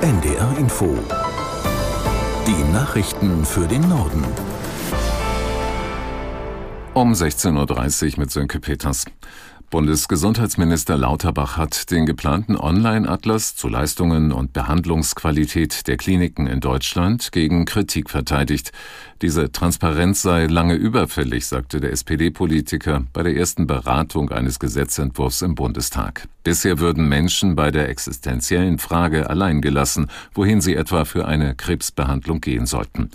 NDR Info. Die Nachrichten für den Norden. Um 16.30 Uhr mit Sönke Peters. Bundesgesundheitsminister Lauterbach hat den geplanten Online-Atlas zu Leistungen und Behandlungsqualität der Kliniken in Deutschland gegen Kritik verteidigt. Diese Transparenz sei lange überfällig, sagte der SPD-Politiker bei der ersten Beratung eines Gesetzentwurfs im Bundestag. Bisher würden Menschen bei der existenziellen Frage allein gelassen, wohin sie etwa für eine Krebsbehandlung gehen sollten.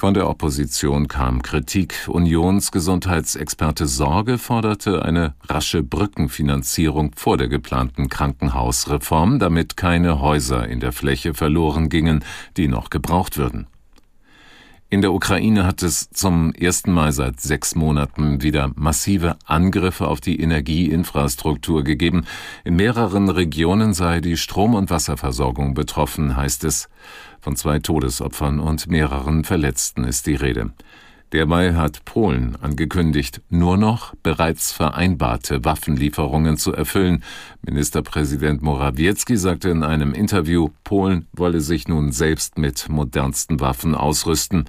Von der Opposition kam Kritik. Unionsgesundheitsexperte Sorge forderte eine rasche Brückenfinanzierung vor der geplanten Krankenhausreform, damit keine Häuser in der Fläche verloren gingen, die noch gebraucht würden. In der Ukraine hat es zum ersten Mal seit sechs Monaten wieder massive Angriffe auf die Energieinfrastruktur gegeben. In mehreren Regionen sei die Strom- und Wasserversorgung betroffen, heißt es. Von zwei Todesopfern und mehreren Verletzten ist die Rede. Derweil hat Polen angekündigt, nur noch bereits vereinbarte Waffenlieferungen zu erfüllen. Ministerpräsident Morawiecki sagte in einem Interview, Polen wolle sich nun selbst mit modernsten Waffen ausrüsten.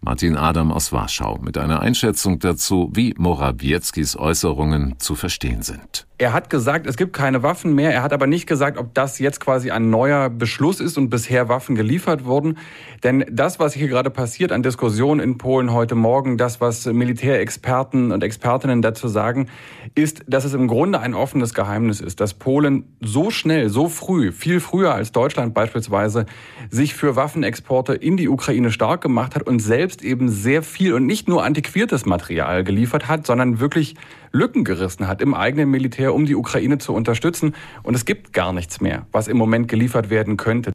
Martin Adam aus Warschau mit einer Einschätzung dazu, wie Morawieckis Äußerungen zu verstehen sind. Er hat gesagt, es gibt keine Waffen mehr. Er hat aber nicht gesagt, ob das jetzt quasi ein neuer Beschluss ist und bisher Waffen geliefert wurden. Denn das, was hier gerade passiert an Diskussionen in Polen heute Morgen, das, was Militärexperten und Expertinnen dazu sagen, ist, dass es im Grunde ein offenes Geheimnis ist, dass Polen so schnell, so früh, viel früher als Deutschland beispielsweise, sich für Waffenexporte in die Ukraine stark gemacht hat und selbst eben sehr viel und nicht nur antiquiertes Material geliefert hat, sondern wirklich Lücken gerissen hat im eigenen Militär, um die Ukraine zu unterstützen. Und es gibt gar nichts mehr, was im Moment geliefert werden könnte.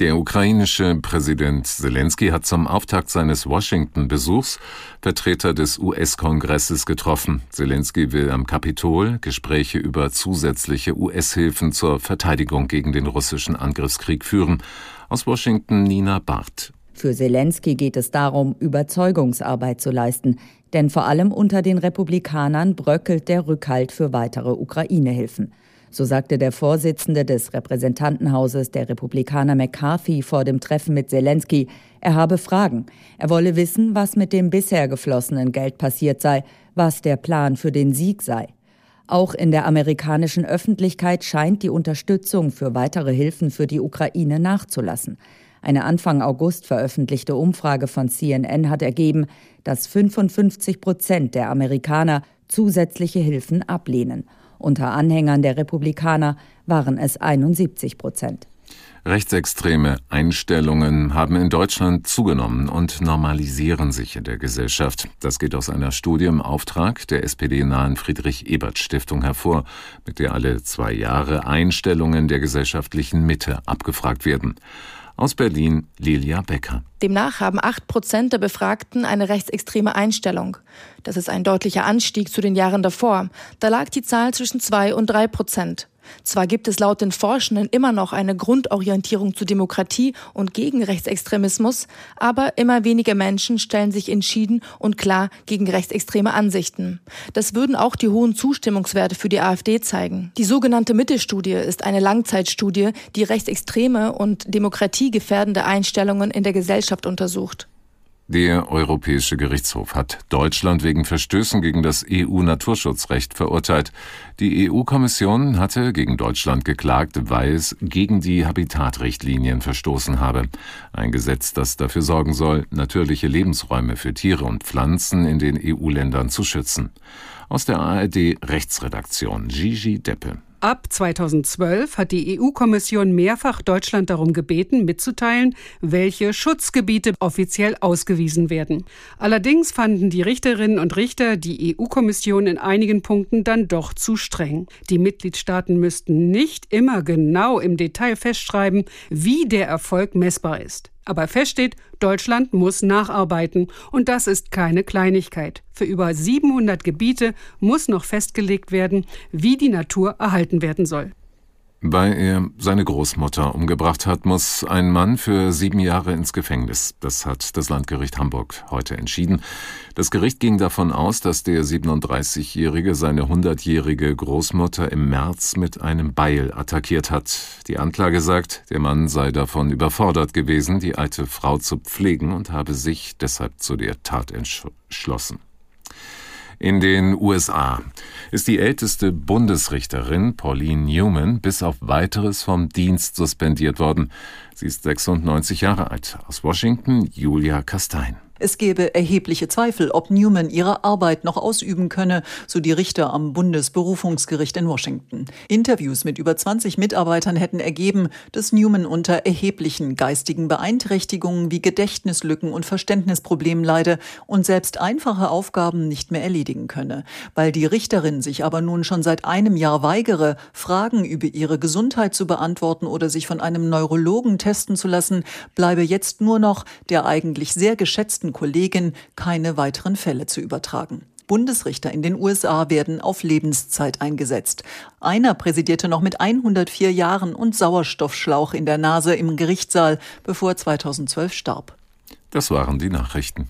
Der ukrainische Präsident Zelensky hat zum Auftakt seines Washington-Besuchs Vertreter des US-Kongresses getroffen. Zelensky will am Kapitol Gespräche über zusätzliche US-Hilfen zur Verteidigung gegen den russischen Angriffskrieg führen. Aus Washington Nina Barth. Für Zelensky geht es darum, Überzeugungsarbeit zu leisten, denn vor allem unter den Republikanern bröckelt der Rückhalt für weitere Ukraine-Hilfen. So sagte der Vorsitzende des Repräsentantenhauses der Republikaner McCarthy vor dem Treffen mit Zelensky, er habe Fragen. Er wolle wissen, was mit dem bisher geflossenen Geld passiert sei, was der Plan für den Sieg sei. Auch in der amerikanischen Öffentlichkeit scheint die Unterstützung für weitere Hilfen für die Ukraine nachzulassen. Eine Anfang August veröffentlichte Umfrage von CNN hat ergeben, dass 55 Prozent der Amerikaner zusätzliche Hilfen ablehnen. Unter Anhängern der Republikaner waren es 71 Prozent. Rechtsextreme Einstellungen haben in Deutschland zugenommen und normalisieren sich in der Gesellschaft. Das geht aus einer Studie im Auftrag der SPD-nahen Friedrich-Ebert-Stiftung hervor, mit der alle zwei Jahre Einstellungen der gesellschaftlichen Mitte abgefragt werden. Aus Berlin Lilia Becker. Demnach haben acht Prozent der Befragten eine rechtsextreme Einstellung. Das ist ein deutlicher Anstieg zu den Jahren davor. Da lag die Zahl zwischen zwei und drei Prozent. Zwar gibt es laut den Forschenden immer noch eine Grundorientierung zu Demokratie und gegen Rechtsextremismus, aber immer weniger Menschen stellen sich entschieden und klar gegen rechtsextreme Ansichten. Das würden auch die hohen Zustimmungswerte für die AfD zeigen. Die sogenannte Mittelstudie ist eine Langzeitstudie, die rechtsextreme und demokratiegefährdende Einstellungen in der Gesellschaft untersucht. Der Europäische Gerichtshof hat Deutschland wegen Verstößen gegen das EU-Naturschutzrecht verurteilt. Die EU-Kommission hatte gegen Deutschland geklagt, weil es gegen die Habitatrichtlinien verstoßen habe. Ein Gesetz, das dafür sorgen soll, natürliche Lebensräume für Tiere und Pflanzen in den EU-Ländern zu schützen. Aus der ARD Rechtsredaktion Gigi Deppe. Ab 2012 hat die EU-Kommission mehrfach Deutschland darum gebeten, mitzuteilen, welche Schutzgebiete offiziell ausgewiesen werden. Allerdings fanden die Richterinnen und Richter die EU-Kommission in einigen Punkten dann doch zu streng. Die Mitgliedstaaten müssten nicht immer genau im Detail festschreiben, wie der Erfolg messbar ist. Aber fest steht, Deutschland muss nacharbeiten. Und das ist keine Kleinigkeit. Für über 700 Gebiete muss noch festgelegt werden, wie die Natur erhalten werden soll. Weil er seine Großmutter umgebracht hat, muss ein Mann für sieben Jahre ins Gefängnis. Das hat das Landgericht Hamburg heute entschieden. Das Gericht ging davon aus, dass der 37-Jährige seine 100-jährige Großmutter im März mit einem Beil attackiert hat. Die Anklage sagt, der Mann sei davon überfordert gewesen, die alte Frau zu pflegen und habe sich deshalb zu der Tat entschlossen. In den USA ist die älteste Bundesrichterin Pauline Newman bis auf weiteres vom Dienst suspendiert worden. Sie ist 96 Jahre alt. Aus Washington Julia Kastein. Es gebe erhebliche Zweifel, ob Newman ihre Arbeit noch ausüben könne, so die Richter am Bundesberufungsgericht in Washington. Interviews mit über 20 Mitarbeitern hätten ergeben, dass Newman unter erheblichen geistigen Beeinträchtigungen wie Gedächtnislücken und Verständnisproblemen leide und selbst einfache Aufgaben nicht mehr erledigen könne. Weil die Richterin sich aber nun schon seit einem Jahr weigere, Fragen über ihre Gesundheit zu beantworten oder sich von einem Neurologen testen zu lassen, bleibe jetzt nur noch der eigentlich sehr geschätzte geschätzten Kollegin keine weiteren Fälle zu übertragen. Bundesrichter in den USA werden auf Lebenszeit eingesetzt. Einer präsidierte noch mit 104 Jahren und Sauerstoffschlauch in der Nase im Gerichtssaal, bevor er 2012 starb. Das waren die Nachrichten.